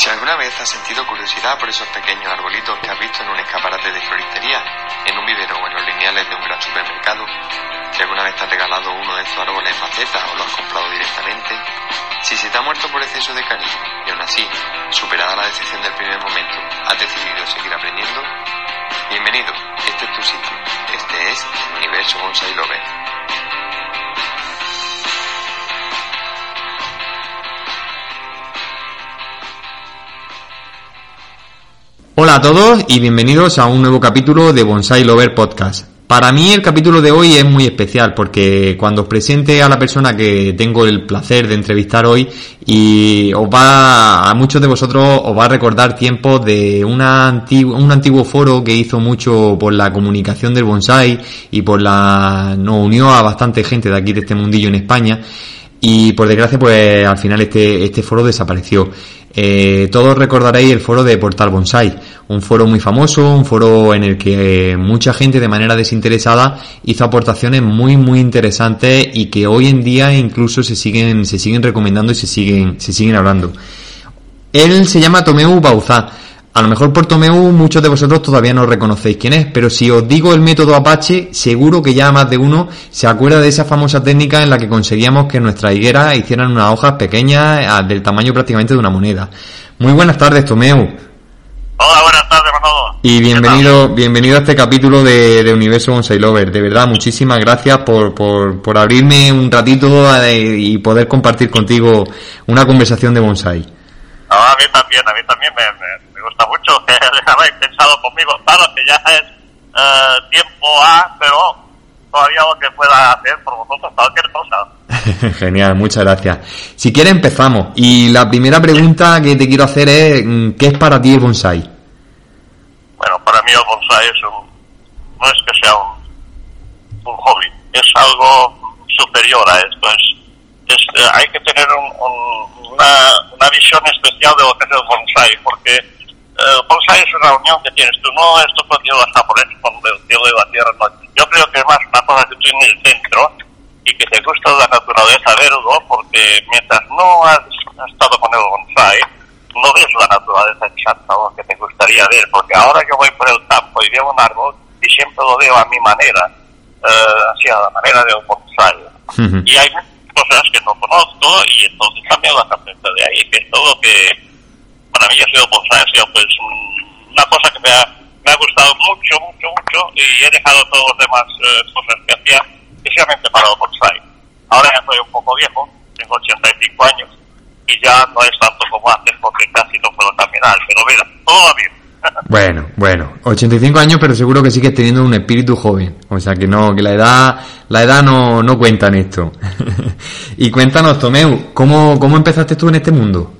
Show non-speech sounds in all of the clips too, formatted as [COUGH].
Si alguna vez has sentido curiosidad por esos pequeños arbolitos que has visto en un escaparate de floristería, en un vivero o en los lineales de un gran supermercado, si alguna vez te has regalado uno de estos árboles en maceta o lo has comprado directamente, si se te ha muerto por exceso de cariño y aún así, superada la decisión del primer momento, has decidido seguir aprendiendo, bienvenido, este es tu sitio, este es el universo Bonsai Lover. A todos y bienvenidos a un nuevo capítulo de Bonsai Lover Podcast. Para mí el capítulo de hoy es muy especial porque cuando os presente a la persona que tengo el placer de entrevistar hoy y os va a muchos de vosotros os va a recordar tiempos de una antiguo, un antiguo foro que hizo mucho por la comunicación del bonsai y por la nos unió a bastante gente de aquí de este mundillo en España y por desgracia pues al final este este foro desapareció. Eh, todos recordaréis el foro de Portal Bonsai, un foro muy famoso, un foro en el que mucha gente de manera desinteresada hizo aportaciones muy muy interesantes y que hoy en día incluso se siguen se siguen recomendando y se siguen se siguen hablando. Él se llama Tomeu Bauzá a lo mejor por Tomeu muchos de vosotros todavía no reconocéis quién es, pero si os digo el método Apache, seguro que ya más de uno se acuerda de esa famosa técnica en la que conseguíamos que nuestras higueras hicieran unas hojas pequeñas ah, del tamaño prácticamente de una moneda. Muy buenas tardes, Tomeu. Hola, buenas tardes a Y bienvenido, bienvenido a este capítulo de, de, Universo Bonsai Lover. De verdad, muchísimas gracias por, por, por abrirme un ratito eh, y poder compartir contigo una conversación de bonsai. a mí también, a mí también me, me gusta mucho que [LAUGHS] habéis pensado conmigo. Claro que ya es eh, tiempo A, pero todavía lo que pueda hacer por vosotros, cualquier cosa. [LAUGHS] Genial, muchas gracias. Si quieres empezamos. Y la primera pregunta que te quiero hacer es, mm, ¿qué es para ti el bonsai? Bueno, para mí el bonsai es un, no es que sea un, un hobby, es algo superior a esto. Es, es eh, hay que tener un, un, una, una visión especial de lo que es el bonsai, porque eh, bonsai es una unión que tienes tú, no esto contigo los japoneses con el cielo y la tierra, no. Yo creo que es más una cosa que tú en el centro y que te gusta la naturaleza verlo, porque mientras no has, estado con el bonsai, no ves la naturaleza exacta lo que te gustaría ver, porque ahora yo voy por el campo y veo un árbol y siempre lo veo a mi manera, eh, hacia la manera del bonsai. Uh -huh. Y hay cosas que no conozco y entonces también las aprendo de ahí, que es todo lo que para mí ha sido ha sido pues una cosa que me ha, me ha gustado mucho, mucho, mucho y he dejado todas las demás eh, cosas que hacía especialmente para bonsai. Ahora ya soy un poco viejo, tengo 85 años y ya no es tanto como antes porque casi no puedo caminar, pero mira, todo va bien. [LAUGHS] Bueno, bueno, 85 años, pero seguro que sigues teniendo un espíritu joven. O sea que no, que la edad, la edad no, no cuenta en esto. [LAUGHS] y cuéntanos, Tomeu, ¿cómo, ¿cómo empezaste tú en este mundo?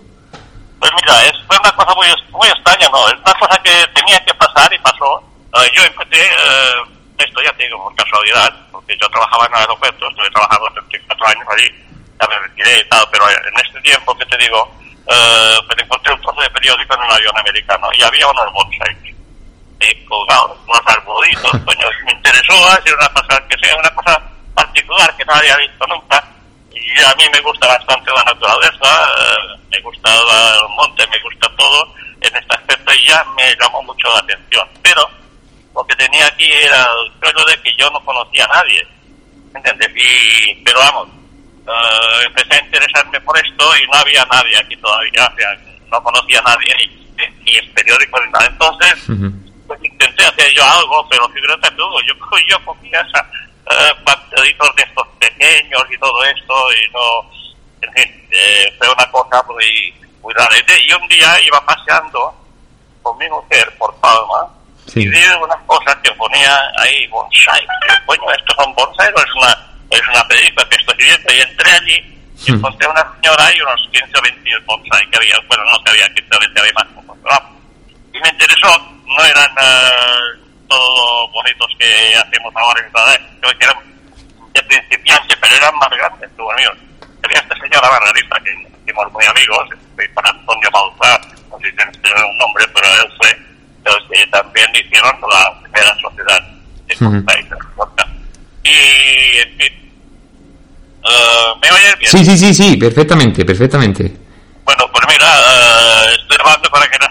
Pues mira, es, fue una cosa muy, muy extraña, ¿no? Es una cosa que tenía que pasar y pasó. Uh, yo empecé, uh, esto ya te digo, por casualidad, porque yo trabajaba en el aeropuerto, estuve trabajando 34 años allí, ya me retiré y tal, pero en este tiempo que te digo, uh, me encontré un trozo de periódico en un avión americano y había unos bonsais eh, colgados, unos arbolitos, coño, me interesó hacer una cosa que sea una cosa particular que no había visto nunca y a mí me gusta bastante la naturaleza, eh, me gusta el monte, me gusta todo en este aspecto y ya me llamó mucho la atención. Pero lo que tenía aquí era el rollo de que yo no conocía a nadie, ¿entiendes? Y, pero vamos, uh, empecé a interesarme por esto y no había nadie aquí todavía, o sea, no conocía a nadie ni, ni el periódico ni nada. Entonces, uh -huh. pues intenté hacer yo algo, pero fíjate tú, yo, yo [LAUGHS] cogía esa uh, pastellitos de estos pequeños y todo esto y no en fin, eh, fue una cosa muy, muy rara. Y un día iba paseando con mi mujer por Palma sí. y vi unas cosas que ponía ahí bonsai. Coño, estos son bonsai, no es una, es una película que estoy viendo. Y entré allí y encontré a una señora y unos 15 o 20 bonsai que había. Bueno, no que había 15 o 20, había más. Y me interesó, no eran uh, todos los bonitos que hacemos ahora en que eran de principiante, pero eran más grandes, tú, míos había esta señora Margarita, que hicimos muy amigos, para Antonio Bauzá, no sé si tiene un nombre, pero él fue los que también hicieron la primera sociedad de país Y, en fin, uh, ¿me oyes bien? Sí, sí, sí, sí, perfectamente, perfectamente. Bueno, pues mira, uh, estoy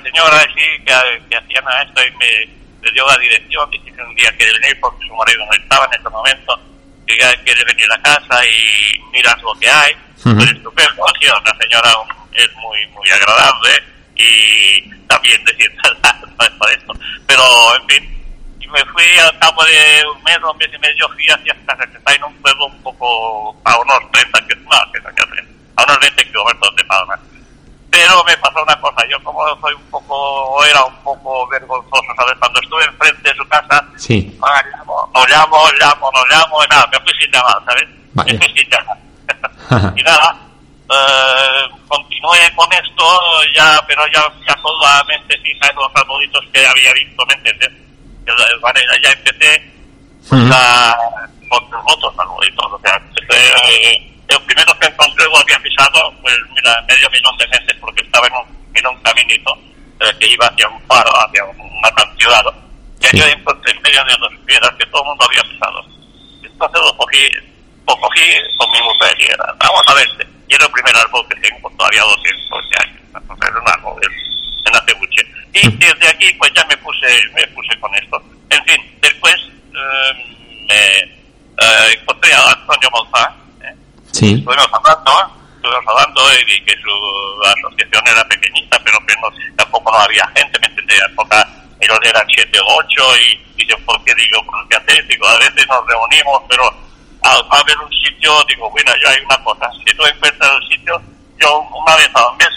señora sí que, que hacían esto y me, me dio la dirección, dije que un día quiere venir porque su marido no estaba en ese momento, que ya quiere venir a casa y miras lo que hay, Ujú. pues estupendo, sí, la señora es muy muy agradable y también decir no es por esto, pero en fin, y me fui al cabo de un mes o un mes y medio, fui hacia casa que está en un pueblo un poco a unos 30 que no, que no, que no, a unos 20 kilómetros de Palma. Pero me pasó una cosa, yo como soy un poco, o era un poco vergonzoso, ¿sabes? Cuando estuve enfrente de su casa, Sí. ah, llamo, no llamo, llamo, no llamo, y nada, me fui sin llamar, ¿sabes? Vaya. Me fui sin llamar. y nada, eh, continué con esto, ya, pero ya, ya solamente fija en los arbolitos que había visto, ¿me entiendes? Vale, ya empecé pues, Ujú. a, con otros arbolitos, o sea, eh, el primero que encontré lo había pisado, pues mira, medio millón de veces porque estaba en un, en un caminito eh, que iba hacia un faro, hacia un acantilado. Y yo encontré en medio de dos piedras que todo el mundo había pisado. Entonces lo cogí, lo cogí con mi mujer y era, vamos a ver, y era el primer árbol que tengo todavía 200 años. Entonces era un árbol en- en Acebuche. Y desde aquí pues ya me puse, me puse con esto. En fin, después eh, me eh, encontré a Antonio Monzá. Sí. estuvimos hablando, estuvimos hablando y que su asociación era pequeñita, pero que no, tampoco no había gente, me entendía, época ellos eran siete o ocho y dicen, ¿por qué digo, por qué hacéis? Digo, a veces nos reunimos, pero al haber un sitio, digo, bueno, yo hay una cosa, si tú encuentras el sitio, yo una vez al mes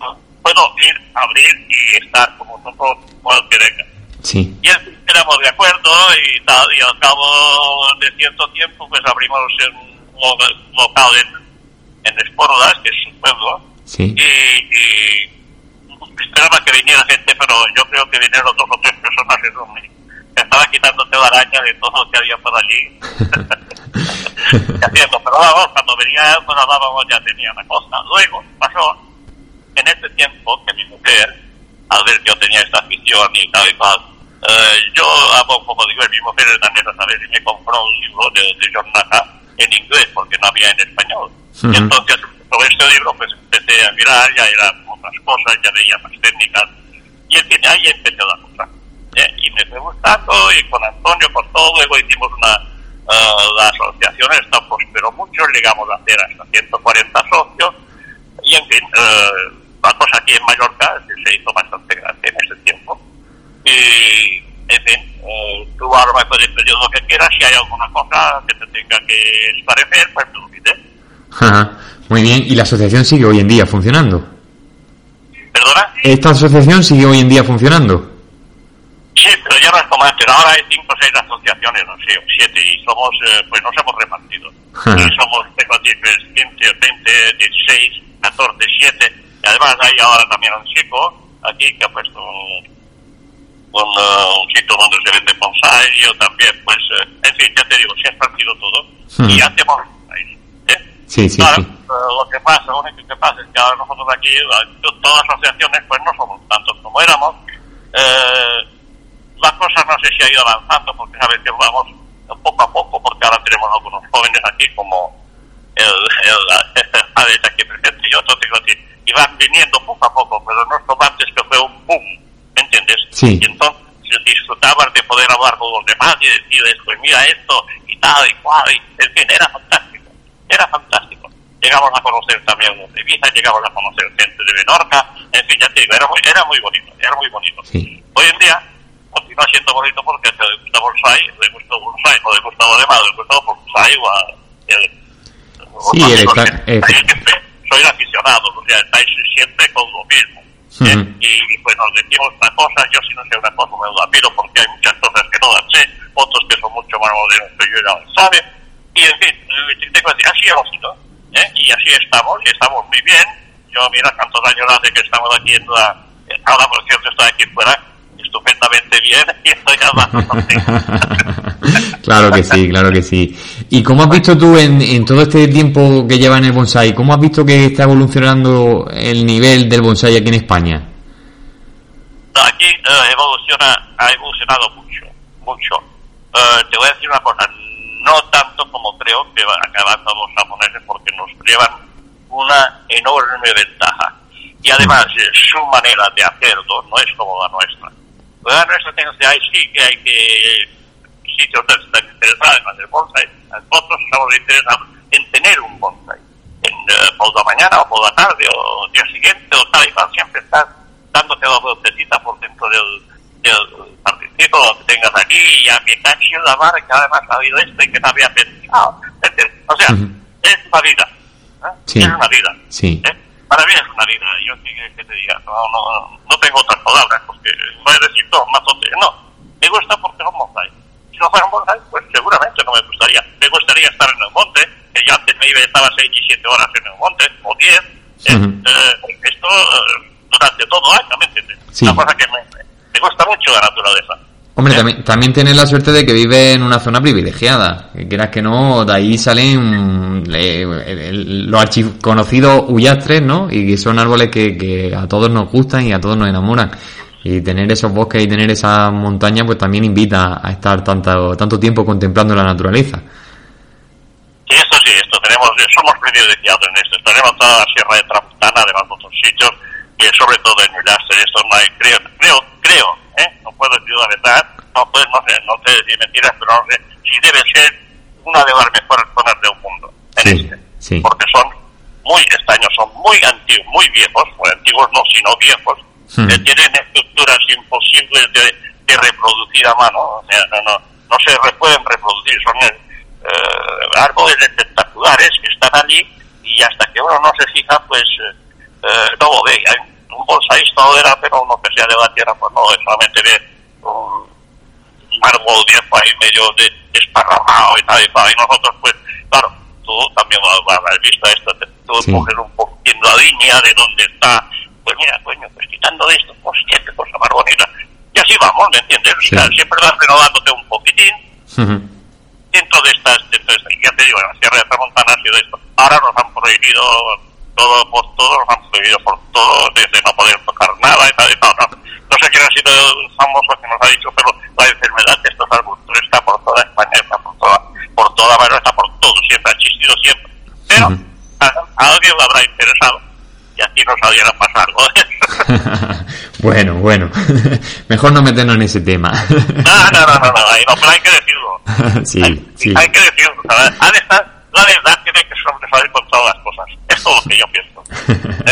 ¿no? puedo ir, abrir y estar como nosotros cualquier venga. Sí. Y en éramos de acuerdo y tal, y al cabo de cierto tiempo pues abrimos un lo- local en, en Esporlas, que es un pueblo, Sí. y, y esperaba que viniera gente, pero yo creo que vinieron dos o tres personas y eso me, me estaba quitando telaraña de todo lo que había por allí. [LAUGHS] Y haciendo, pero vamos, cuando venía pues hablábamos ya tenía una cosa. Luego pasó en este tiempo que mi mujer, al ver que yo tenía esta afición y tal y cual, eh, yo hago poco, digo, mi mujer es danesa, ¿sabes? Y me compró un libro de, de John en inglés, porque no había en español. Ujú. Y entonces, sobre este libro, pues empecé a mirar, ya eran otras cosas, ya veía más técnicas, y en fin, ahí empecé la cosa. ¿eh? Y me fue gustando, y con Antonio, con todo, luego hicimos una, eh, la asociación esta prosperó mucho, llegamos a hacer hasta 140 socios, y en fin, eh, la cosa aquí en Mallorca se hizo bastante grande en ese tiempo. Y, tú ahora me puedes pedir lo que quieras, si hay alguna cosa que te tenga que esclarecer, pues lo pides. Ajá. Muy bien. ¿Y la asociación sigue hoy en día funcionando? ¿Perdona? ¿Esta asociación sigue hoy en día funcionando? Sí, pero ya no es como antes. Ahora hay cinco o seis asociaciones, no sé, o siete, y somos, eh, pues nos hemos repartido. Ajá. Y somos, tengo aquí, pues, 15, 20, 16, 14, 7. Y además hay ahora también un chico aquí que ha puesto un, un, eh, un sitio donde se vende bonsai. y Yo también, pues, eh, en fin, ya te digo, se ha partido todo. Hmm. Y hacemos ahí, ¿eh? Sí, sí, Claro, sí. eh, lo que pasa, lo único que pasa es que ahora nosotros aquí, eh, todas las asociaciones, pues no somos tantos como éramos. Eh, la cosa no sé si ha ido avanzando, porque sabes que vamos poco a poco, porque ahora tenemos algunos jóvenes aquí como el, el, el aquí presente y otros, digo así, y van viniendo poco a poco, pero no es como antes que fue un boom, ¿me entiendes? Sí. Y entonces disfrutabas de poder hablar con los demás y decirles, pues mira esto, y tal y cual, y en fin, era fantástico, era fantástico. Llegamos a conocer también los de Ibiza, llegamos a conocer gente de Menorca, en fin, ya te digo, era muy, era muy bonito, era muy bonito. Sí. Hoy en día continúa siendo bonito porque te le gusta bonsai, le gusta bonsai, o le gusta lo demás, le gusta bonsai o a... el- Sí, el el- siempre, sois aficionados, o sea, estáis siempre con lo mismo. ¿Eh? Y pues nos decimos una cosa, yo si no sé una cosa me la pido porque hay muchas cosas que no las sé, otros que son mucho más modernos que yo ya lo sabe. Y en fin, eh, tengo que decir, así hemos sido, ¿eh? y así estamos, y estamos muy bien. Yo mira cuántos años hace que estamos aquí en la... Ahora por cierto estoy aquí fuera estupendamente bien y estoy hablando [LAUGHS] claro que sí, claro que sí. ¿Y cómo has visto tú en, en todo este tiempo que lleva en el bonsai, cómo has visto que está evolucionando el nivel del bonsai aquí en España? aquí eh, evoluciona, ha evolucionado mucho, mucho. Eh, te voy a decir una cosa, no tanto como creo que van acabando los japoneses porque nos llevan una enorme ventaja. Y además, eh, su manera de hacerlo no es como la nuestra. La nuestra tiene que sí que hay que sitios donde están interesados en hacer bonsai. Nosotros estamos interesados en tener un bonsai. En, eh, por la mañana o por la tarde o el día siguiente o tal y cual. Siempre estás dándote la vueltecita por dentro del, del partidito que tengas aquí y a que cachi la mar que además ha habido esto y que no había pensado. ¿entiendes? O sea, Ujú. es una vida. ¿eh? Sí. Es una vida. Sí. ¿eh? Para mí es una vida. Yo que, te diga, no, no, no tengo otras palabras, porque no he decir no, más tonterías. No, me gusta porque son bonsai. No fuera bonsai, pues seguramente no me gustaría. Me gustaría estar en el monte, que yo antes me iba y estaba 6 y 7 horas en el monte, o 10. ¿eh? Eh, esto eh, durante todo año, ¿me entiendes? Sí. Una cosa que me, me gusta mucho la naturaleza. Hombre, también, también tienes la suerte de que vive en una zona privilegiada. Que quieras que no, de ahí salen eh, los archiconocidos huyastres, ¿no? Y que son árboles que, que a todos nos gustan y a todos nos enamoran. Y tener esos bosques y tener esa montaña, pues también invita a estar tanto, tanto tiempo contemplando la naturaleza. Sí, eso sí, esto tenemos, somos privilegiados en esto. Tenemos toda la Sierra de Tramontana, además de otros sitios, y sobre todo en Ullaster, esto no hay, creo, creo, creo, ¿eh? no puedo decir la verdad, no, pues, no sé, no sé decir mentiras, pero no sé si debe ser una de las mejores zonas del mundo en Sí, este. sí. Porque son muy extraños, son muy antiguos, muy viejos, o antiguos no, sino viejos, Hmm. que tienen imposibles de, de reproducir a mano, o sea, no, no, no se re- pueden reproducir, son eh, eh, árboles espectaculares que están allí y hasta que uno no se fija, pues eh, eh, no lo ve. Hay un bonsaísta lo verá, pero uno que sea de la tierra, pues no, es solamente ve un, árbol viejo ahí medio de desparramado y tal y tal. Y nosotros, pues, claro, tú también lo lo habrás visto esto, tú Sí. coges un poquito la línea de dónde está, pues mira, coño, pues quitando esto, hostia, qué cosa más bonita. Y así vamos, ¿me entiendes? Sí. O sea, siempre vas renovándote un poquitín Ujú. dentro de estas, dentro de estas- ya te digo, en la Sierra de Tramontana ha sido esto. Ahora nos han prohibido todo, por todo, nos han prohibido por todo, desde no poder tocar nada y tal y tal. No, no sé quién ha sido el famoso que nos ha dicho, pero la enfermedad de estos arbustos está por toda España, está por toda, por toda Madrid, está por todo, siempre ha existido siempre. Pero Ujú. a, a alguien le habrá interesado y aquí nos saliera a pasar algo. [LAUGHS] bueno, bueno. [LAUGHS] Mejor no meternos en ese tema. no, no, no, no, no, pero hay que decirlo. [LAUGHS] sí, hay, sí. hay que decirlo. ¿sabes? Ha de estar- la verdad tiene que sobresalir con todas las cosas. Es todo lo que yo pienso.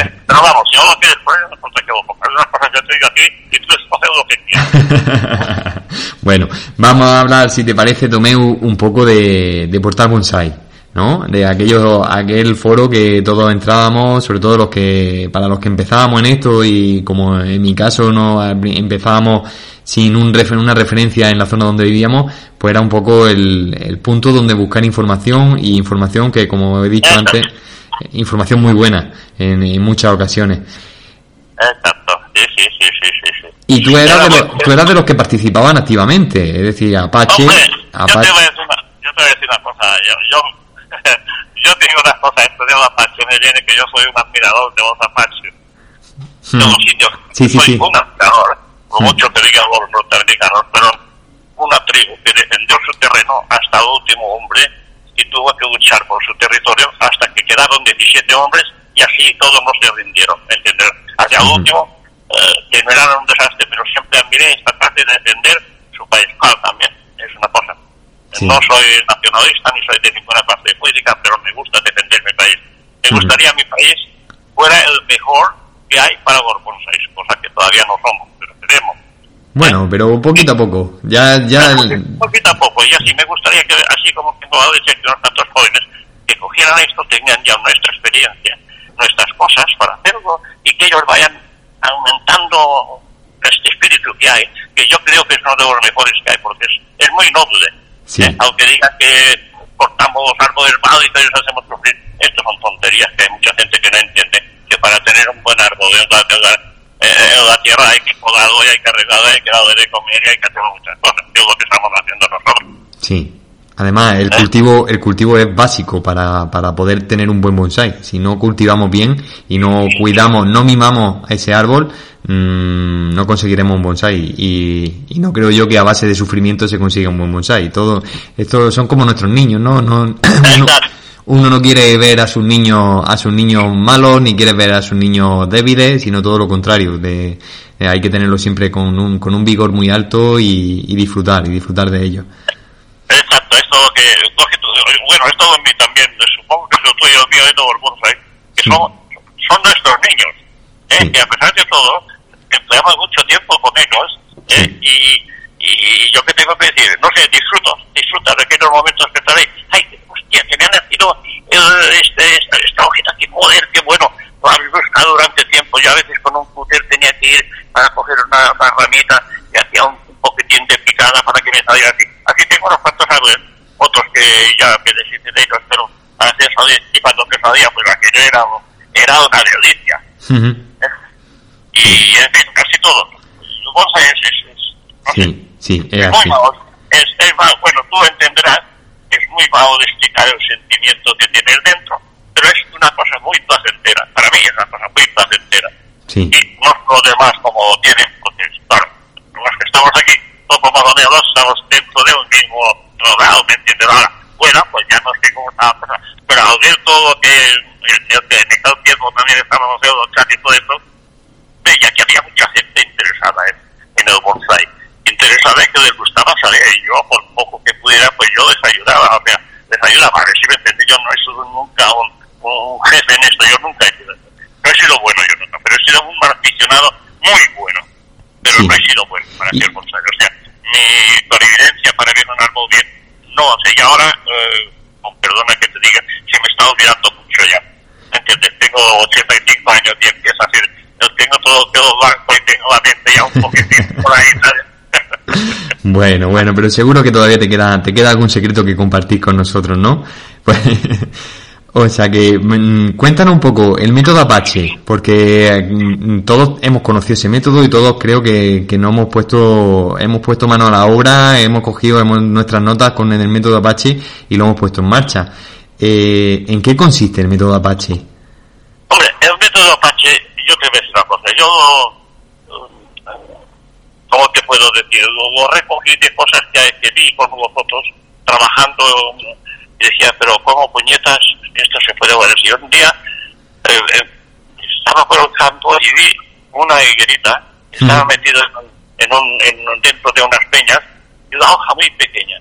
¿eh? Pero vamos, si no lo quieres poner, no importa que lo pongas. Es una cosa que te digo aquí y tú escoges lo que quieras. bueno, vamos a hablar, si te parece, Tomeu, un poco de, de Portal Bonsai, ¿no? De aquello, aquel foro que todos entrábamos, sobre todo los que, para los que empezábamos en esto y como en mi caso no empezábamos sin un refer- una referencia en la zona donde vivíamos, pues era un poco el, el punto donde buscar información y información que, como he dicho antes, [LAUGHS] información muy buena en, en muchas ocasiones. Exacto. Sí, sí, sí, sí, sí. Y tú eras, de los, tú eras de los que participaban activamente, es decir, Apache, Hombre, yo te, voy a decir una, yo te voy a decir una cosa. Yo, yo, yo te digo una cosa. Esto de los Apache me viene que yo soy un admirador de los Apache. de los Hmm. Sí, sí, Soy sí. un admirador, por Mm. mucho que digan los norteamericanos, pero una tribu que defendió su terreno hasta el último hombre y tuvo que luchar por su territorio hasta que quedaron 17 hombres y así todos no se rindieron, ¿entiendes? Hacia el Ujú. último, eh, que no era un desastre, pero siempre admiré esta parte de defender su país. Claro, también es una cosa. Sí. No soy nacionalista ni soy de ninguna parte política, pero me gusta defender mi país. Me gustaría mi país fuera el mejor que hay para los bonsáis, cosa que todavía no somos, pero tenemos. Bueno, pero poquito a poco. Ya, ya. el- Poquito a poco, y así me gustaría que, así como tengo la leche que los tantos jóvenes, que cogieran esto, tengan ya nuestra experiencia, nuestras cosas para hacerlo, y que ellos vayan aumentando este espíritu que hay, que yo creo que es uno de los mejores que hay, porque es, es muy noble. Sí. ¿eh? Aunque digan que cortamos árboles mal y que les hacemos sufrir, esto son tonterías, que hay mucha gente que no entiende que para tener un buen árbol en la, en la- en la tierra hay que podarlo y hay que arreglarlo, hay que darle de comer y hay que hacer muchas cosas, que es lo que estamos haciendo nosotros. Sí. Además, el cultivo, el cultivo es básico para, para poder tener un buen bonsai. Si no cultivamos bien y no cuidamos, no mimamos a ese árbol, mm, no conseguiremos un bonsai. Y, y no creo yo que a base de sufrimiento se consiga un buen bonsai. Todo, esto son como nuestros niños, ¿no? no [CLEARS THROAT] uno no quiere ver a sus niños, a sus niños malos, ni quiere ver a sus niños débiles, sino todo lo contrario. De, eh, hay que tenerlo siempre con un, con un vigor muy alto y, y disfrutar, y disfrutar de ello. Exacto, esto que, bueno, esto en mí también, supongo que es lo tuyo, mío, de todo el mundo, ¿eh? que son, son nuestros niños, ¿eh? Sí. que a pesar de todo, empleamos mucho tiempo con ellos, ¿eh? Y, y yo que tengo que decir, no sé, disfruto, disfruta de aquellos momentos que estaré, ay, hostia, que me han nacido eh, este, esta, esta hojita, que joder, qué bueno, lo habéis buscado durante tiempo, yo a veces con un cúter tenía que ir para coger una, una ramita y hacía un, un poquitín de picada para que me saliera así. Aquí tengo unos cuantos árboles, otros que deshice de ellos, pero a veces salía- y cuando que salía, pues aquello era, era una delicia. Ujú. ¿eh? Y en fin, casi todo. El bonsai es, es, es- no Sí, sí, es es muy así. vago. Es, es vago. Bueno, tú entenderás que es muy vago de explicar el sentimiento que tienes dentro, pero es una cosa muy placentera. Para mí es una cosa muy placentera. Sí, Y no los demás como tienen, porque, claro, los que estamos aquí, todos más o menos, estamos dentro de un mismo rodado, ¿me entiendes? Ahora, bueno, pues ya no sé cómo estaba pasando, pero al ver todo que en aquel tiempo también estábamos en los chats y todo eso, veía que había mucha gente interesada en, en el bonsai, interesada en que les gustaba salir, y yo, por poco que pudiera, pues yo les ayudaba, o sea, les ayudaba, a ver si me entendí, yo no he sido nunca un, un jefe en esto, yo nunca he sido, no he sido bueno yo nunca, pero he sido un aficionado muy bueno, pero Sí. no he sido bueno para hacer bonsai, o sea, mi clarividencia para ver un árbol bien, no, sea, y ahora, eh, perdona que te diga, se me está olvidando mucho ya, ¿entiendes? Tengo 85 años y empiezo a decir, yo tengo todo, todo blanco y tengo la mente ya un poquitín [LAUGHS] por ahí. [LAUGHS] Bueno, bueno, pero seguro que todavía te queda, te queda algún secreto que compartir con nosotros, ¿no? [LAUGHS] Pues, o sea que, mm, cuéntanos un poco el método Apache, porque mm, todos hemos conocido ese método y todos creo que, que nos hemos puesto, hemos puesto mano a la obra, hemos cogido hemos- nuestras notas con el método Apache y lo hemos puesto en marcha. Eh, ¿En qué consiste el método Apache? Hombre, el método Apache, yo te voy a una cosa, yo, eh, ¿cómo te puedo decir? Lo, recogí cosas que, que vi con vosotros trabajando y decía, pero ¿cómo puñetas esto se puede valer? Si un día eh, eh, estaba por el campo y vi una higuerita, estaba Mm. metido en, un- en un, en un- dentro de unas peñas y una hoja muy pequeña.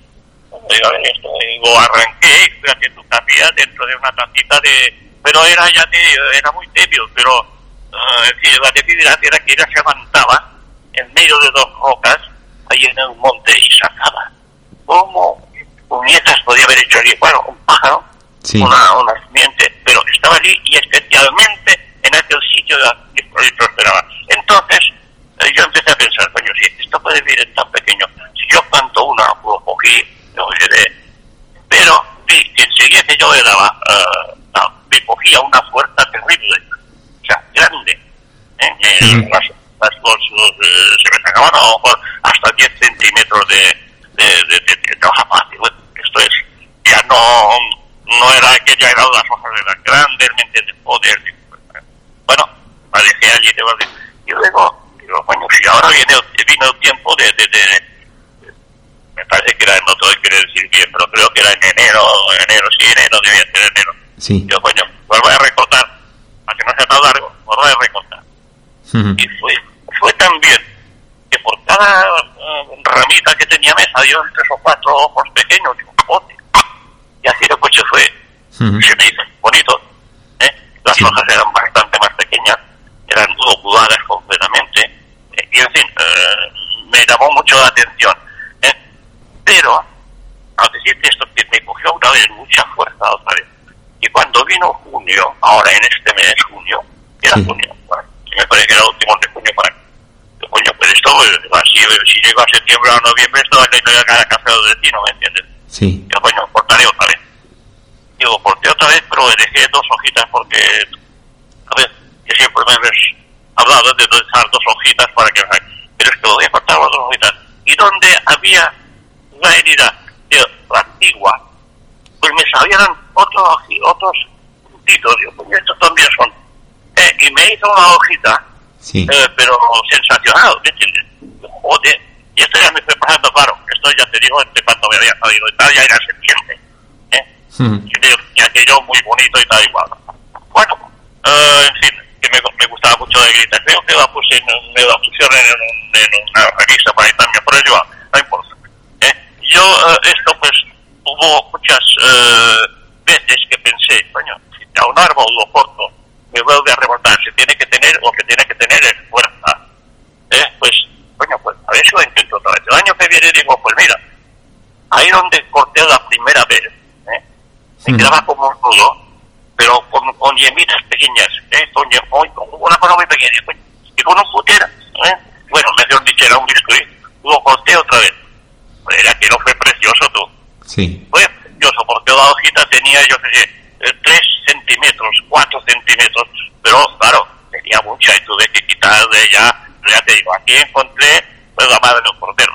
Digo, esto, y lo arranqué y fui haciendo capilla dentro de una tantita de... Pero era ya de, era muy débil, pero que la debilidad era que ella se levantaba en medio de dos rocas, ahí en el monte, y sacaba. ¿Cómo puñetas podía haber hecho allí? Bueno, un pájaro, Sí. una, una simiente, pero estaba allí y especialmente en aquel sitio que prosperaba. Entonces, eh, yo empecé a pensar, coño, si esto puede vivir en tan pequeño, si yo planto una, lo cogí, lo de pero vi que enseguida que yo le daba, eh, ah, me cogía una fuerza terrible, o sea, grande. ¿eh? Eh, Ujú. las, las- los- los, eh, se me sacaban a lo mejor hasta 10 centímetros de, de, de, de hoja fácil. Bueno, esto es, ya no, no era aquella, eran las grandes, ¿me entiendes? Poder. Bueno, dejé allí de verdad. Y luego, digo, bueno, si ahora viene el, vino el tiempo de, de, de me parece que era, no te quiero decir bien, pero creo que era en enero, enero, sí, enero, debía ser enero. Sí. Yo, coño, vuelvo a recortar, para que no sea tan largo, vuelvo a recortar. Y fue, fue tan bien que por cada eh, ramita que tenía me salió tres o cuatro ojos pequeños, digo. Y así el coche fue, Se me hizo bonito. ¿eh? Las Sí. hojas eran bastante más pequeñas, eran lobuladas completamente. eh, y en fin, eh, me llamó mucho la atención. ¿eh? Pero, al decirte esto, que me cogió una vez mucha fuerza otra vez. Y cuando vino junio, ahora en este mes, junio, era Sí. junio, bueno, me parece que era el último de junio para coño, pues esto, pues, así, si llego a septiembre o a noviembre, esto va a tener cada café del vecino, ¿me entiendes? Sí. Yo, coño, cortaré otra vez. Digo, corté otra vez, pero dejé dos hojitas porque, a ver, que siempre me habéis hablado de dejar dos hojitas para que... Pero es que lo voy a cortar las dos hojitas. Y donde había una herida de la antigua, pues me salieron otros, otros puntitos. Digo, coño, estos también son. Eh, y me hizo una hojita Sí. eh, pero sensacional. Joder, y esto ya me fue pasando, claro, esto ya te digo, entre cuando me había salido y tal, ya era septiembre, ¿eh? Y aquello muy bonito y tal igual. Bueno, eh, en fin, que me, me, gustaba mucho la higuera. Creo que la puse me la pusieron en, en, una revista por ahí también, pero yo, no importa. ¿eh? Yo, eh, esto pues, hubo muchas eh, veces que pensé, coño, a un árbol lo corto, me vuelve a rebotar, se tiene que tener, o que tiene que tener es fuerza. ¿eh? Pues, coño, pues a ver si lo intento otra vez. El año que viene digo, pues mira, ahí donde corté la primera vez, me quedaba como un nudo, pero con, con yemitas pequeñas, ¿eh? con, una cosa muy pequeña, pues, y con un putera. ¿eh? Bueno, mejor dicho, era un bisturí, lo corté otra vez. Pues era que no fue precioso tú. Sí. Fue precioso, porque la hojita tenía, yo qué sé, eh, tres centímetros, cuatro centímetros, pero claro, tenía mucha y tuve que quitar de ella, ya te digo, aquí encontré pues, la madre del portero.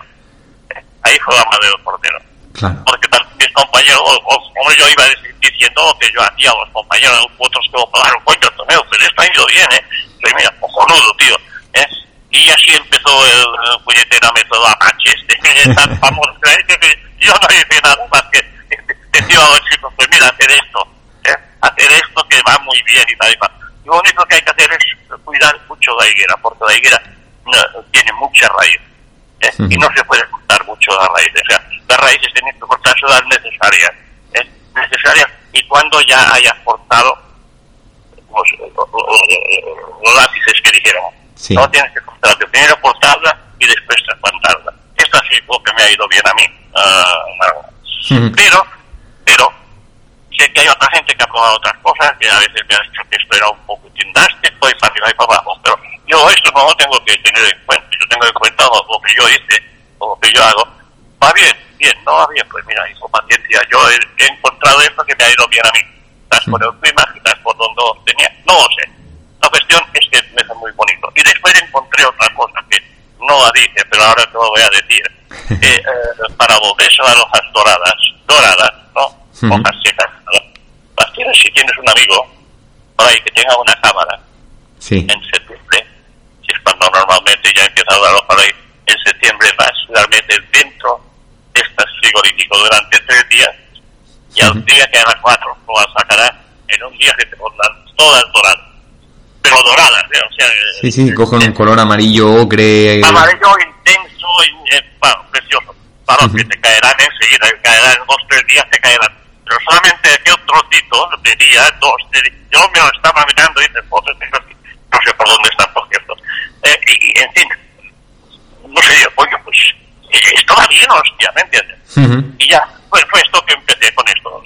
Ahí fue la madre del portero. Claro. Porque compañeros, como yo iba diciendo que yo hacía, los compañeros, otros que lo pagaron, coño, Tomeo, pero esto ha ido bien, ¿eh? Pues mira, cojonudo, tío, ¿eh? Y así empezó el, el puñetera método Apache este, [LAUGHS] tan famoso, que yo no hice nada más que decir a los chicos, pues mira, hacer esto, ¿eh? hacer esto que va muy bien y tal y tal. Lo único que hay que hacer es cuidar mucho la higuera, porque la higuera tiene mucha raíz, ¿eh? [LAUGHS] Sí. y no se puede cortar mucho la raíz, o sea, las raíces tienen que cortarse las necesarias, ¿eh? necesarias, y cuando ya hayas cortado los, los, los lápices que dijéramos, Sí. no tienes que cortar, primero cortarla y después trasplantarla. Esto ha sido lo que me ha ido bien a mí. Uh, Ujú. pero, pero, sé que hay otra gente que ha probado otras cosas, que a veces me ha dicho que esto era un poco tindástico y para arriba y para abajo, pero yo esto no lo tengo que tener en cuenta, yo tengo en cuenta lo que yo hice, o lo que yo hago. Va bien, bien, no va bien, pues mira, hijo, paciencia, yo he, he encontrado esto que me ha ido bien a mí. Estás por el clima, quizás por donde tenía, no lo sé. La cuestión es que me hace muy bonito. Y después encontré otra cosa que no la dije, pero ahora te lo voy a decir. Que, [LAUGHS] eh, para volverse las hojas doradas, doradas, ¿no? Hojas secas, ¿no? Las tienes si tienes un amigo por ahí que tenga una cámara Sí. en septiembre, si es cuando normalmente ya empieza a dar hoja ahí, septiembre vas a dentro de estas frigoríficos durante tres días y al día que haga cuatro lo vas a sacar en un día que te pondrán todas doradas. Pero doradas, ¿eh? o sea, Sí, sí, eh, cogen un color amarillo, ocre. amarillo intenso y eh, bueno, precioso. Claro, Ujú. que te caerán enseguida, te caerán en dos, tres días, te caerán. Pero solamente aquel trocito de día, dos, de día. Yo me lo estaba mirando y pues, no sé por dónde están, por cierto. Eh, y, en fin, no sé yo, coño, pues, esto va bien, hostia, ¿me entiendes? Y ya, fue, fue esto que empecé con esto.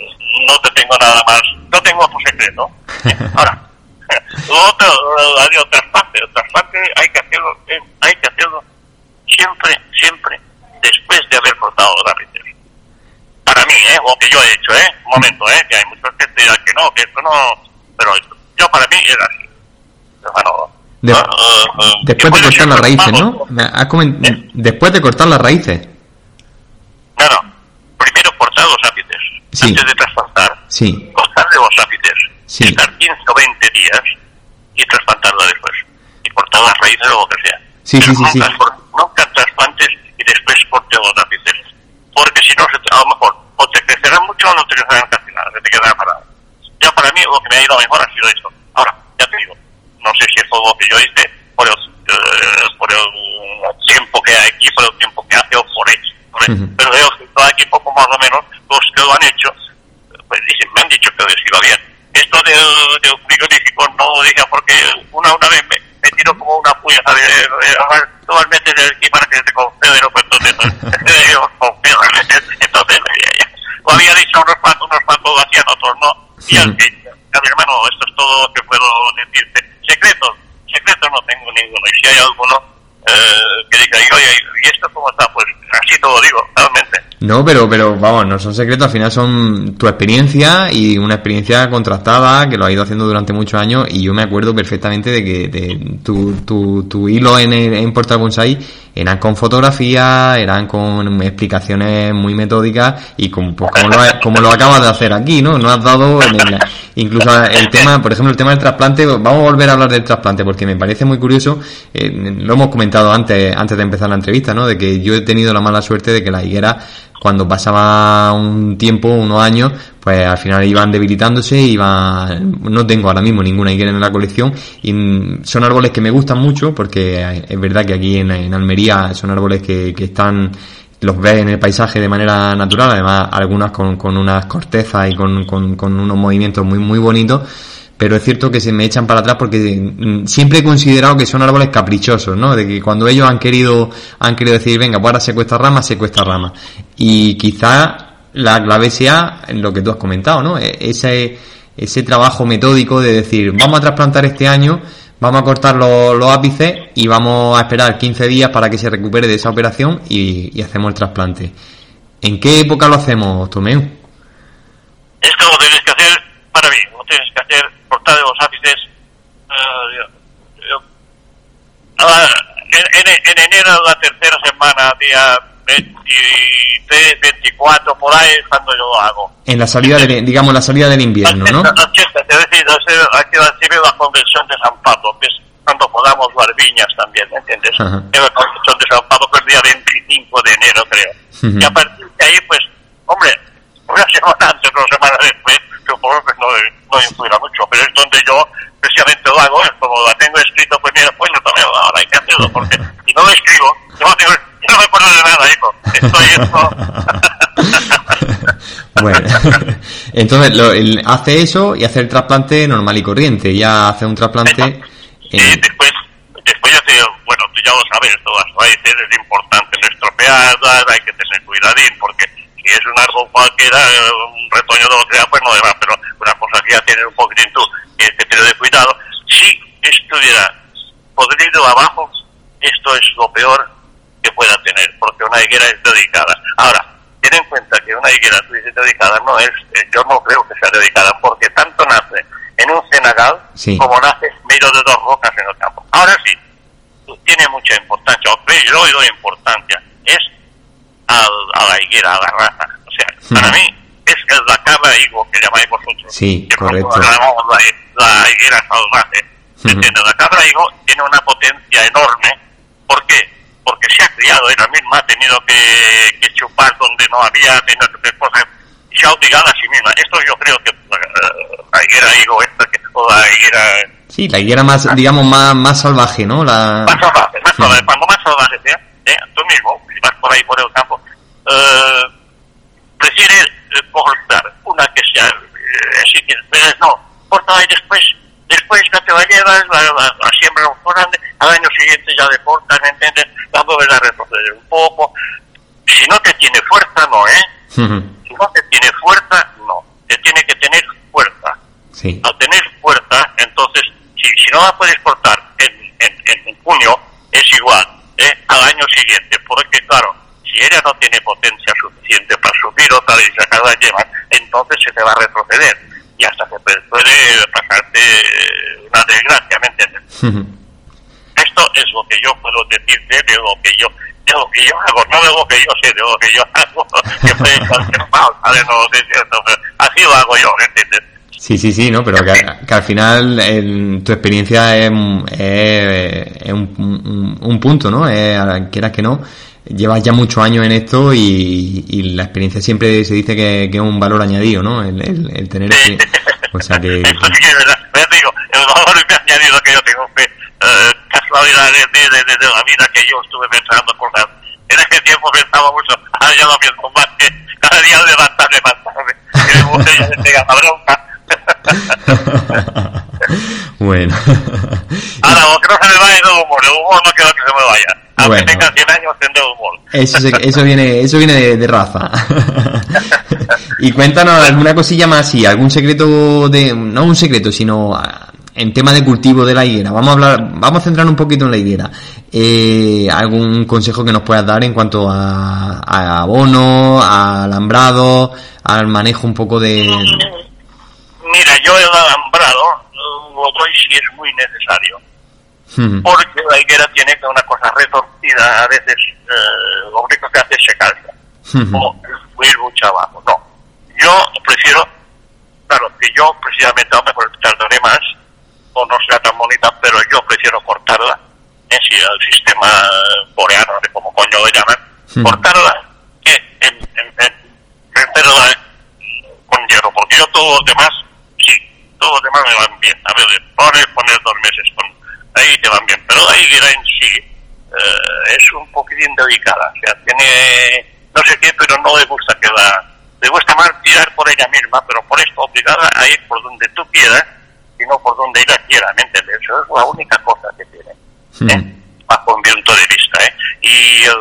No te tengo nada más, no tengo otro secreto. [LAUGHS] Ahora, otro, eh, el trasplante, el trasplante hay que hacerlo, eh, hay que hacerlo siempre, siempre después de haber cortado lápices. Para mí, ¿eh? Lo que yo he hecho, ¿eh? Un momento, ¿eh? Que hay muchos que te dirán que no, que esto no... Pero yo para mí era así. Bueno, De- Después de cortar las raíces, ¿no? Después de cortar las raíces. No, no. Primero cortar los ápices. Sí. Antes de trasplantar. Sí. Cortarle los ápices. Sí. Estar 15 o 20 días y trasplantarla después. Y cortar las raíces o lo que sea. Sí, Pero sí, sí, nunca, sí. cor- nunca trasplantes y después cortes los ápices. Porque si no, a lo mejor o te crecerán mucho o no te crecerán casi nada. Se te quedará parado. Yo para mí lo que me ha ido mejor ha sido esto. Ahora, ya te digo, todo lo que yo hice por el, eh, por el tiempo que hay aquí, por el tiempo que hace o por X. ¿vale? Ujú. Pero veo que todo aquí poco más o menos los que lo han hecho, pues dicen, me han dicho que les iba bien. Esto del, del frigorífico no lo dije porque una, una vez me, me tiró como una puya, ¿sabes? Eh, eh, a ver, tú vas a meter aquí para que te concede, no, pues entonces, [LAUGHS] yo confío, entonces, eh, ya. Lo había dicho unos cuantos, unos cuantos lo hacían, otros no. Y al que, a mi hermano, esto es todo lo que puedo decirte. Secretos, secretos no tengo ninguno. Y si hay alguno eh, que diga, y, oye, ¿y esto cómo está? Pues así te lo digo, realmente. No, pero, pero vamos, no son secretos, al final son tu experiencia y una experiencia contrastada que lo ha ido haciendo durante muchos años y yo me acuerdo perfectamente de que de tu, tu, tu hilo en, en Portal Bonsai eran con fotografías, eran con explicaciones muy metódicas y como, pues, como, lo, como lo acabas de hacer aquí, ¿no? No has dado en el- incluso el tema, por ejemplo, el tema del trasplante, vamos a volver a hablar del trasplante porque me parece muy curioso, eh, lo hemos comentado antes, antes de empezar la entrevista, ¿no? De que yo he tenido la mala suerte de que la higuera cuando pasaba un tiempo, unos años, pues al final iban debilitándose, iban, no tengo ahora mismo ninguna higuera en la colección y son árboles que me gustan mucho porque es verdad que aquí en, Almería son árboles que, que están los ves en el paisaje de manera natural, además algunas con, con unas cortezas y con, con, con unos movimientos muy muy bonitos pero es cierto que se me echan para atrás porque mm, siempre he considerado que son árboles caprichosos, ¿no? De que cuando ellos han querido, han querido decir, venga, pues ahora secuestra ramas, secuestra ramas. Y quizá la clave sea lo que tú has comentado, ¿no? E-, ese, ese trabajo metódico de decir, vamos a trasplantar este año, vamos a cortar los, ápices y vamos a esperar 15 días para que se recupere de esa operación y, hacemos el trasplante. ¿En qué época lo hacemos, Tomeu tienes que hacer para mí, lo tienes que hacer de los ápices. Uh, en, enero, la tercera semana, día 23, 24, por ahí cuando yo lo hago. En la salida, de, digamos, la salida del invierno, ¿no? es decir, aquí recibir la convención de San Pablo, que es cuando podamos las viñas también, ¿me entiendes? Es la convención de San Pablo, que es el día 25 de enero, creo. Y a partir de ahí, pues, hombre, una semana antes, una semana después, supongo que no, no influirá mucho, pero es donde yo precisamente lo hago, como lo tengo escrito, pues mira, pues no también ahora hay que hacerlo, porque si no lo escribo, yo no, me acuerdo de nada, hijo, estoy esto... [LAUGHS] bueno, [LAUGHS] entonces lo, el, hace eso y hace el trasplante normal y corriente, ya hace un trasplante... Y después, después ya te, bueno, tú ya lo sabes, todas las raíces es importante no estropearlas, hay que tener cuidadín, porque si es un árbol cualquiera, un retoño de lo que sea, pues no demás, pero una cosa que ya tiene un poquitín tú, que tener de cuidado. Si estuviera podrido abajo, esto es lo peor que pueda tener, porque una higuera es dedicada. Ahora, ten en cuenta que una higuera dedicada no es, eh, yo no creo que sea dedicada, porque tanto nace en un cenagal como nace medio de dos rocas en el campo. Ahora sí, tiene mucha importancia, o yo le doy importancia, es a la higuera, a la raza. O sea, para mí es la cabra higo que llamáis vosotros. Sí, que correcto. La, la, higuera salvaje. La cabra higo tiene una potencia enorme. ¿Por qué? Porque se ha criado ella misma, ha tenido que, que chupar donde no había, tenido que cosas y se ha obligado a sí misma. Esto yo creo que uh, la higuera higo esta, que toda la higuera... Sí, la higuera más, digamos, más, más salvaje, ¿no? La... Más salvaje, más salvaje. Cuando más salvaje sea, ¿eh? tú mismo, si vas por ahí por el campo, eh, prefiere eh, cortar una que sea eh, así que no corta y después después que te la llevas la, la, la siembra un grande al año siguiente ya de corta ¿me entiendes? la vuelves a retroceder un poco si no te tiene fuerza no ¿eh? si no te tiene fuerza no te tiene que tener fuerza sí. al tener fuerza entonces si, si no la puedes cortar en, en, en junio es igual ¿eh? al año siguiente porque claro si ella no tiene potencia suficiente para subir otra vez y sacar la yema, entonces se te va a retroceder y hasta se puede pasarte una desgracia, ¿me entiendes? [LAUGHS] Esto es lo que yo puedo decirte de lo que yo de lo que yo hago, no de lo que yo sé, de lo que yo hago, [LAUGHS] que puede ser mal, ¿sabes? No sé cierto, pero así lo hago yo, ¿me entiendes? Sí, sí, sí, ¿no? Pero que, que al final en, tu experiencia es, es, es un, un, un, punto, ¿no? Es, quieras que no, llevas ya muchos años en esto y, y, la experiencia siempre se dice que, que es un valor añadido, ¿no? El, el, el tener sí. O sea que... Eso [LAUGHS] sí que es verdad. Pero digo, el valor añadido que yo tengo fue uh, casualidades de, de, de, de, la vida que yo estuve pensando cosas. En ese tiempo pensaba mucho, ahora ya no pienso más que cada día levantarme, levantarme. [LAUGHS] Que me la bronca. [LAUGHS] bueno. Ahora, lo que no se me vaya el humor. El humor no quiero que se me vaya. Aunque bueno. tenga 100 años, tendré humor. Eso, se, eso viene, eso viene de, de raza. [LAUGHS] y cuéntanos alguna cosilla más, sí, algún secreto de, no un secreto, sino ah, en tema de cultivo de la higuera. Vamos a hablar, vamos a centrarnos un poquito en la higuera. Eh, algún consejo que nos puedas dar en cuanto a, a abono, a alambrado, al manejo un poco de... Mira, yo el alambrado lo doy si es muy necesario, porque la higuera tiene una cosa retorcida, a veces eh, lo único que hace es secarse, hmm. o subir mucho abajo. No, yo prefiero, claro, que yo precisamente a lo mejor tardaré más, o no sea tan bonita, pero yo prefiero cortarla, en si el sistema coreano, de como coño lo llaman, cortarla que en, en, en, con hierro, porque yo todos los demás me van bien. A ver, poner, poner dos meses, con, ahí te van bien. Pero la higuera en sí eh, es un poquitín delicada. O sea, tiene no sé qué, pero no le gusta que la... Le gusta más tirar por ella misma, pero por esto obligada a ir por donde tú quieras y no por donde ella quiera, ¿me entiendes? Eso es la única cosa que tiene. ¿eh? Mm. Bajo un punto de vista, ¿eh? Y el,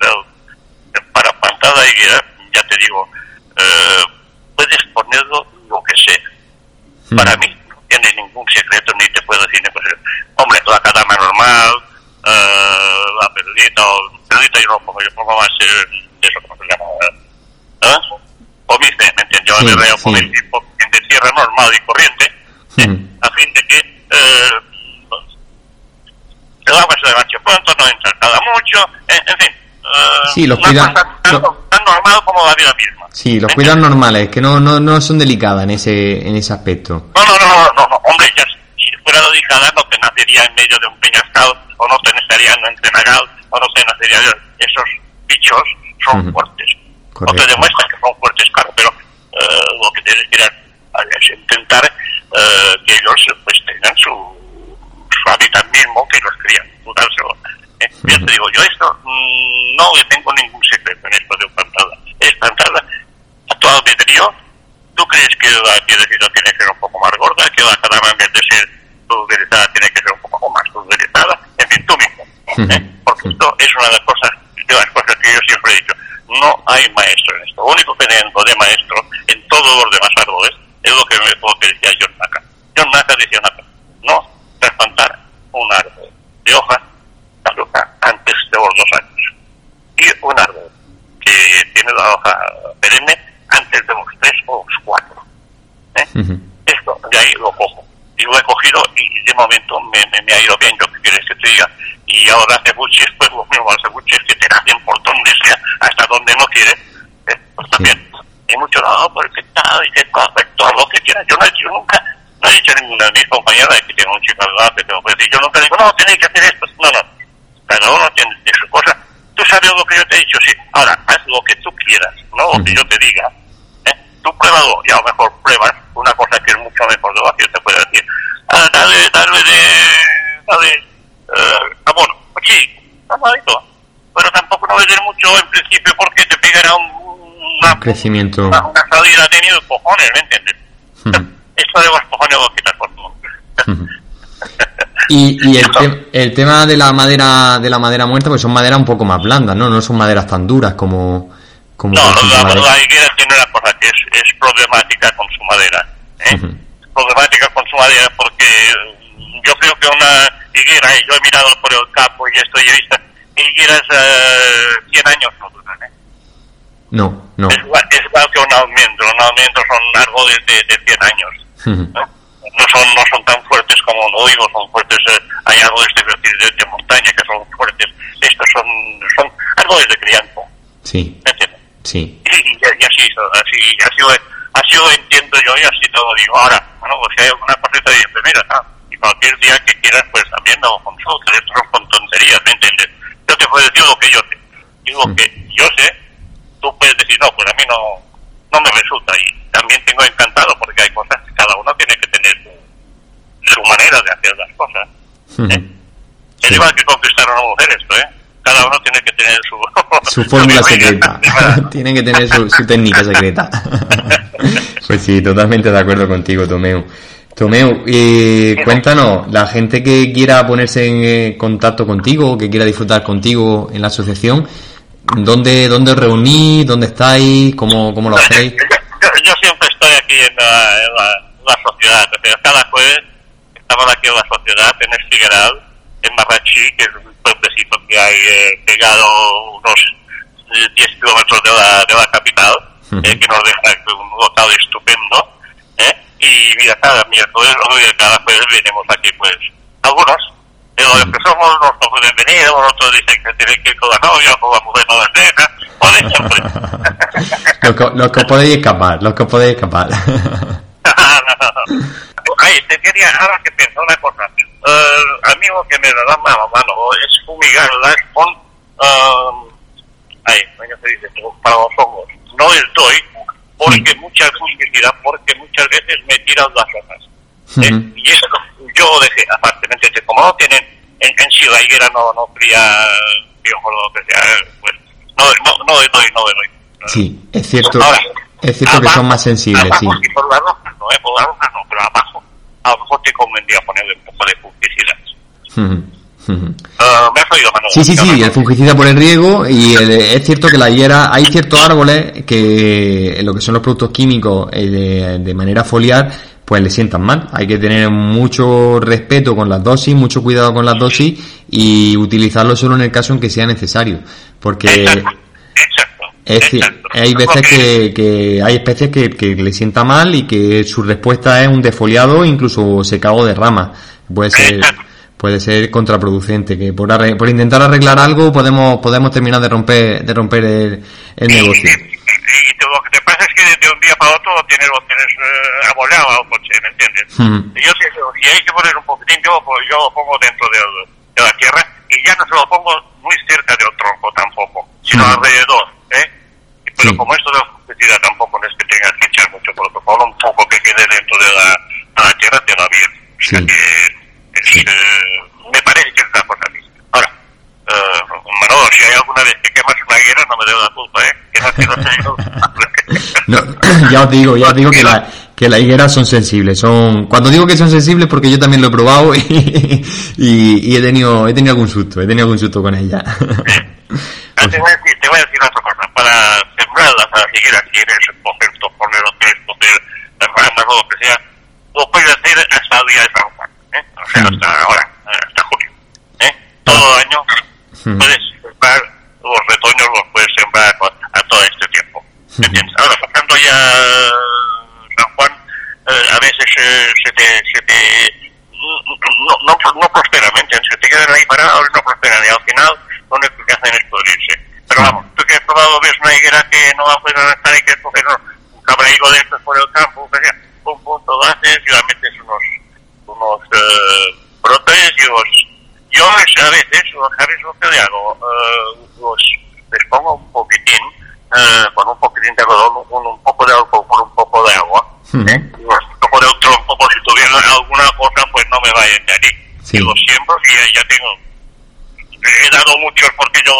el- para plantada higuera, ya te digo, eh, puedes ponerlo lo que sea. Mm. Para mí no tiene ningún secreto ni te puedo decir ni pues, hombre, la cadama normal, eh, la perlita o perlita yo no pongo, yo pongo más eh, de eso como se llama, ¿eh? Pomice, ¿me entiendes? Yo Sí, le veo sí. pomice, pomice de tierra normal y corriente, Mm. a fin de que eh, el agua se levante pronto, no entra cada mucho, en, en fin. eh, Sí, los una cuida- cosa tan, lo- tan normal como la vida misma. Sí, los ¿Me cuidan normales, que no, no, no son delicadas en ese, en ese aspecto. No, no, no, no, no, hombre, ya, si fuera dedicada no te nacería en medio de un peñascal, o no te nacería en o no te nacería esos bichos son fuertes. Correcto. te demuestran que son fuertes, claro, pero eh, lo que tienes que hacer es intentar eh, que ellos pues tengan su, su hábitat mismo, que los crían, dárselo. Eh, Ya te digo, yo esto mm, no tengo ningún secreto en esto de plantada. Es plantada a tu albedrío. ¿Tú crees que la piedrecita tiene que ser un poco más gorda, que la cadama en vez de ser pulverizada tiene que ser un poco más pulverizada? En fin, tú mismo. ¿eh? Porque esto es una de las cosas, de las cosas que yo siempre he dicho. No hay maestro en esto. Lo único que tengo de maestro en todos los demás árboles es lo que, lo que decía John Naka. John Naka decía una cosa. No trasplantar un árbol de hoja antes de los dos años. Y un árbol que tiene la hoja perenne antes de los tres o los cuatro. ¿eh? Ujú. Esto, de ahí lo cojo. Y lo he cogido y de momento me, me, me ha ido bien, yo que quieres que te diga. Y ahora hace buches, pues lo mismo, hace buches que te nacen por donde sea, hasta donde no quieres. ¿eh? Pues también. Hay mucho, no, porque tal, y que todo lo que quieras. Yo no he dicho nunca, no he dicho a ninguna de mis compañeras que tengo un chico al lado que tengo que decir. Yo nunca digo, no, tenéis que hacer esto. Cada uno tiene de su cosa. Tú sabes lo que yo te he dicho, sí. Ahora, haz lo que tú quieras, no lo que yo te diga. ¿eh? Tú pruébalo y a lo mejor pruebas una cosa que es mucho mejor de lo que yo te puedo decir. Ah, dale, dale de, dale, eh. Pues sí, normalito. Pero tampoco no vender mucho en principio porque te pegará un, una, Un crecimiento. una, una salida tenido cojones, ¿me entiendes? Ujú. Esto de los cojones lo quitas por todo. Ujú. Y, y el, te- el tema de la madera de la madera muerta, pues son maderas un poco más blandas, ¿no? No son maderas tan duras como, como No, la, madera- la higuera tiene una cosa que es, es problemática con su madera. ¿eh? Problemática con su madera porque yo creo que una higuera, yo he mirado por el campo y esto y he visto, higueras eh, 100 años no duran. ¿eh? No, no. Es, igual, es igual que un almendro. Un almendro son árboles de, de 100 años. No son, no son tan fuertes como un olivo, son fuertes, eh, hay árboles de, de, de montaña que son fuertes. Estos son, son árboles de crianza. Sí, sí. Y, así, así, así, lo, así lo entiendo yo y así te lo digo. Ahora, bueno, pues si hay alguna cosita de mira, ah, y cualquier día que quieras, pues también no consultes, esto no son tonterías, ¿me entiendes? Yo te puedo decir lo que yo sé. Digo Mm. que yo sé, tú puedes decir, no, pues a mí no, no me resulta. Y también tengo encantado porque hay cosas que cada uno tiene que tener su, su manera de hacer las cosas. ¿eh? Es igual que conquistar a una mujer esto, ¿eh? Cada uno tiene que tener su... [LAUGHS] Su [LAUGHS] fórmula secreta. [LAUGHS] Tienen que tener su, su técnica secreta. pues sí, totalmente de acuerdo contigo, Tomeu. Tomeu, eh, cuéntanos, la gente que quiera ponerse en eh, contacto contigo, que quiera disfrutar contigo en la asociación, ¿dónde, dónde os reunís? ¿Dónde estáis? ¿Cómo, cómo lo hacéis? Yo, yo siempre estoy aquí en la, en la, la sociedad. O sea, cada jueves estamos aquí en la sociedad, en Estigueral, en Marrachí, que es un pueblecito que hay eh, pegado unos eh, 10 kilómetros de la, de la capital, eh, que nos deja un local estupendo. ¿eh? Y mira, cada miércoles o cada jueves venimos aquí, pues, algunos. De los que somos, unos no pueden venir, otros dicen que tienen que ir con la novia, o con la mujer no les deja, o de siempre. [LAUGHS] los, que, los que podéis escapar, los que podéis escapar. [LAUGHS] Ay, te quería, ahora que pienso una cosa. Eh, a mí lo que me da mano, mano, es fumigarlas con, eh, ay, coño, se dice, para los hongos. No el doy, porque mucha fungicida, porque muchas veces me tiran las hojas. ¿Eh? Y eso yo dejé, aparte, ¿me entiendes? Como no tienen, en, en sí la higuera no, no cría lo que sea, pues no, no, no doy, no doy. Sí, es cierto, Ahora, es cierto que abajo- son más sensibles, abajo, sí. sí, por las rojas no, eh, por las rojas no, pero abajo, a lo mejor te convendría ponerle un poco de fungicida. Ujú. Ah, ¿Me has oído, Manuel? Sí, sí, sí, no- el fungicida por el riego y el- es cierto que la higuera, hay ciertos árboles que lo que son los productos químicos eh, de, de manera foliar, pues le sientan mal. Hay que tener mucho respeto con las dosis, mucho cuidado con las dosis y utilizarlo solo en el caso en que sea necesario. Porque Exacto, exacto. es exacto. hay veces que, que hay especies que, que le sienta mal y que su respuesta es un defoliado, incluso secado de rama. Puede ser, puede ser contraproducente, que por, por intentar arreglar algo podemos, podemos terminar de romper, de romper el, el negocio. Y que de un día para otro lo tienes eh, aboleado al coche, ¿me entiendes? Ujú. Y Yo si, si hay que poner un poquitín, yo, yo lo pongo dentro de, de la tierra y ya no se lo pongo muy cerca del tronco tampoco, sino Ujú. alrededor, ¿eh? Pero Sí. como esto de la tampoco no es que tengas que echar mucho protocolo, un poco que quede dentro de la, de la tierra te va bien. O sea Sí. que es, eh, me parece que es una cosa así. Ahora, eh, Manolo, si hay alguna vez que quemas una higuera, no me debo la culpa, ¿eh? Que no. No, [LAUGHS] [CLEARS THROAT] ya os digo, ya os digo que, la, que las higueras son sensibles. Son, cuando digo que son sensibles porque yo también lo he probado y, [LAUGHS] y, y he tenido, he tenido algún susto, he tenido algún susto con ella. [LAUGHS] Ah, te, voy a decir, te voy a decir otra cosa. Para sembrar las higueras, si quieres coger, poner lo que es, coger las ramas o lo que sea, lo puedes hacer hasta el día de San Juan, ¿eh? O sea, hasta ahora, hasta junio, ¿eh? Todo el año Mm. puedes sembrar los retoños, los puedes sembrar con- a todo este tiempo. ¿me entiendes? Ahora, pasando ya San Juan, eh, a veces eh, se te, se te no, no, no prosperamente, se te quedan ahí parados y no prosperan y al final lo único que hacen es pudrirse. Pero vamos, tú que has probado ves una higuera que no va a poder estar y que coger un cabraigo de estos por el campo, que sea, un punto lo haces y le metes unos, unos eh, brotes y los... Yo a veces, ¿sabes lo que le hago? Eh, los, les pongo un poquitín, eh, con un poquitín de algodón, un, un poco de alcohol por un poco de agua. ¿eh? Los toco del tronco por si tuviera alguna cosa, pues no me vaya de allí. Sí. Y los siembro y ya, ya tengo he dado muchos porque yo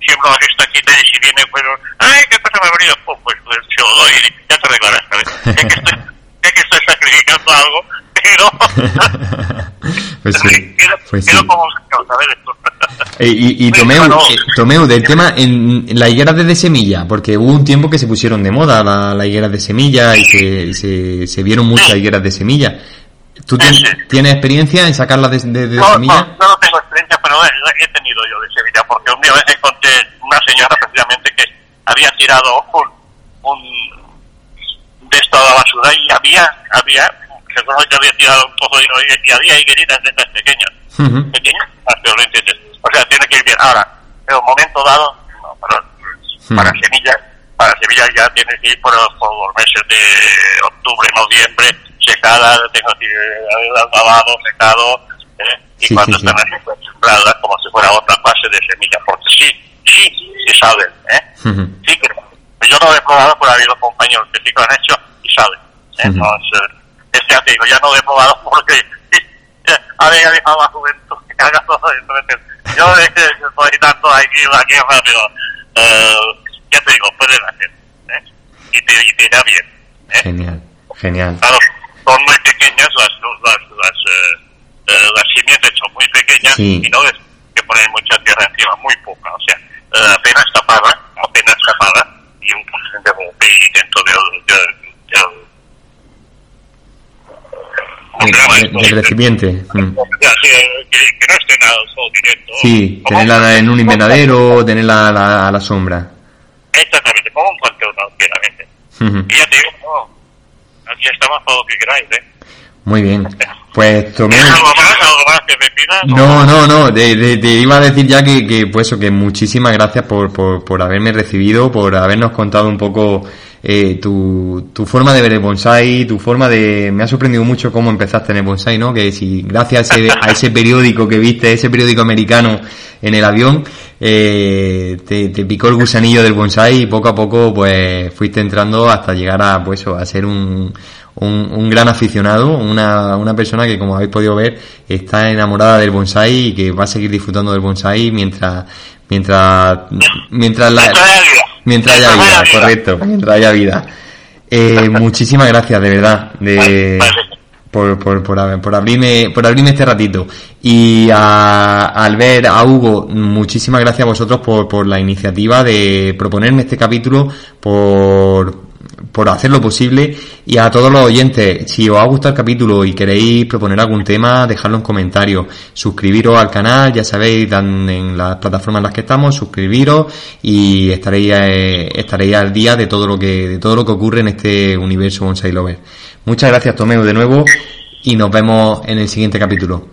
siembro las estaquitas y si viene pues ay qué pasa me ha venido pues, pues, pues, se lo doy y ya te arreglarás ¿sabes? sé que estoy sé que estoy sacrificando algo [LAUGHS] pero [LAUGHS] pues sí, quiero, pues sí. como ¿sabes? Esto. [LAUGHS] Y, y Tomeu, eh, Tomeu, del tema, en la higuera de semilla, porque hubo un tiempo que se pusieron de moda la, la higuera de semilla y se, se, se vieron muchas higueras de semilla. ¿Tú Sí, sí. tienes experiencia en sacarlas de, de- de no, no, semilla? yo no tengo experiencia pero he, he tenido yo de Sevilla porque un día encontré una señora precisamente que había tirado un, un de esto a la basura y había había seguro que había tirado un poco y, y había higueritas de estas pequeñas pequeñas que lo entiendes o sea tiene que ir bien ahora en un momento dado no, para, Hmm. para semillas para semillas ya tienes que ir por, los- por los meses de octubre noviembre secada tengo que ir eh, lavado secado ¿eh? y Sí, cuando sí, sí. están así pues, como si fuera otra fase de semilla porque sí sí sí saben ¿eh? Ujú. sí que yo no lo he probado pero ha habido compañeros que sí que lo han hecho y saben ¿eh? Entonces, es que ya no he probado [LAUGHS] porque ya dejado la juventud que haga todo esto. ¿me entiendes? Yo eh, estoy dando aquí la guerra, pero eh, ya te digo, pueden hacer ¿eh? y, te, y te irá bien. ¿eh? Genial, genial. Claro, son muy pequeñas las, las, las, eh, eh, las simientes son muy pequeñas Sí. y no es que poner mucha tierra encima, muy poca, o sea, eh, apenas tapada, apenas tapada y un porcentaje de dentro del, del, del ¿cómo se llama De, recipiente. Mm. Eh, que, no esté nada directo. Sí, tenerla en un invernadero tenerla a la, a la sombra. Exactamente, como un panteón, obviamente. Y ya te digo, no, aquí estamos para lo que queráis, ¿eh? Muy bien. Pues. ¿Tienes algo más, algo más que me pidas? No, no, no, te, te- te iba a decir ya que, que pues eso, que muchísimas gracias por, por, por haberme recibido, por habernos contado un poco eh, tu, tu forma de ver el bonsai, tu forma de... Me ha sorprendido mucho cómo empezaste en el bonsai, ¿no? Que si gracias a ese, a ese periódico que viste, ese periódico americano en el avión, eh, te, te, picó el gusanillo del bonsai y poco a poco pues fuiste entrando hasta llegar a pues a ser un, un, gran aficionado, una, una persona que como habéis podido ver está enamorada del bonsai y que va a seguir disfrutando del bonsai mientras mientras mientras la mientras haya vida, correcto, mientras haya vida. Eh, muchísimas gracias, de verdad, de, por, por, por, por, abrirme, por abrirme este ratito. Y a, a Albert, a Hugo, muchísimas gracias a vosotros por, por la iniciativa de proponerme este capítulo, por, por hacer lo posible y a todos los oyentes, si os ha gustado el capítulo y queréis proponer algún tema, dejadlo en comentarios, suscribiros al canal, ya sabéis, en las plataformas en las que estamos, suscribiros y estaréis, eh, estaréis al día de todo lo que, de todo lo que ocurre en este universo Bonsai Lover. Muchas gracias Tomeo de nuevo y nos vemos en el siguiente capítulo.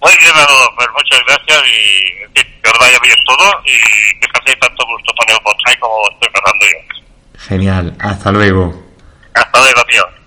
Muy bien, pues muchas gracias y que os vaya bien todo y que paséis tanto gusto con el como estoy pasando yo. Genial, hasta luego. Hasta luego, tío.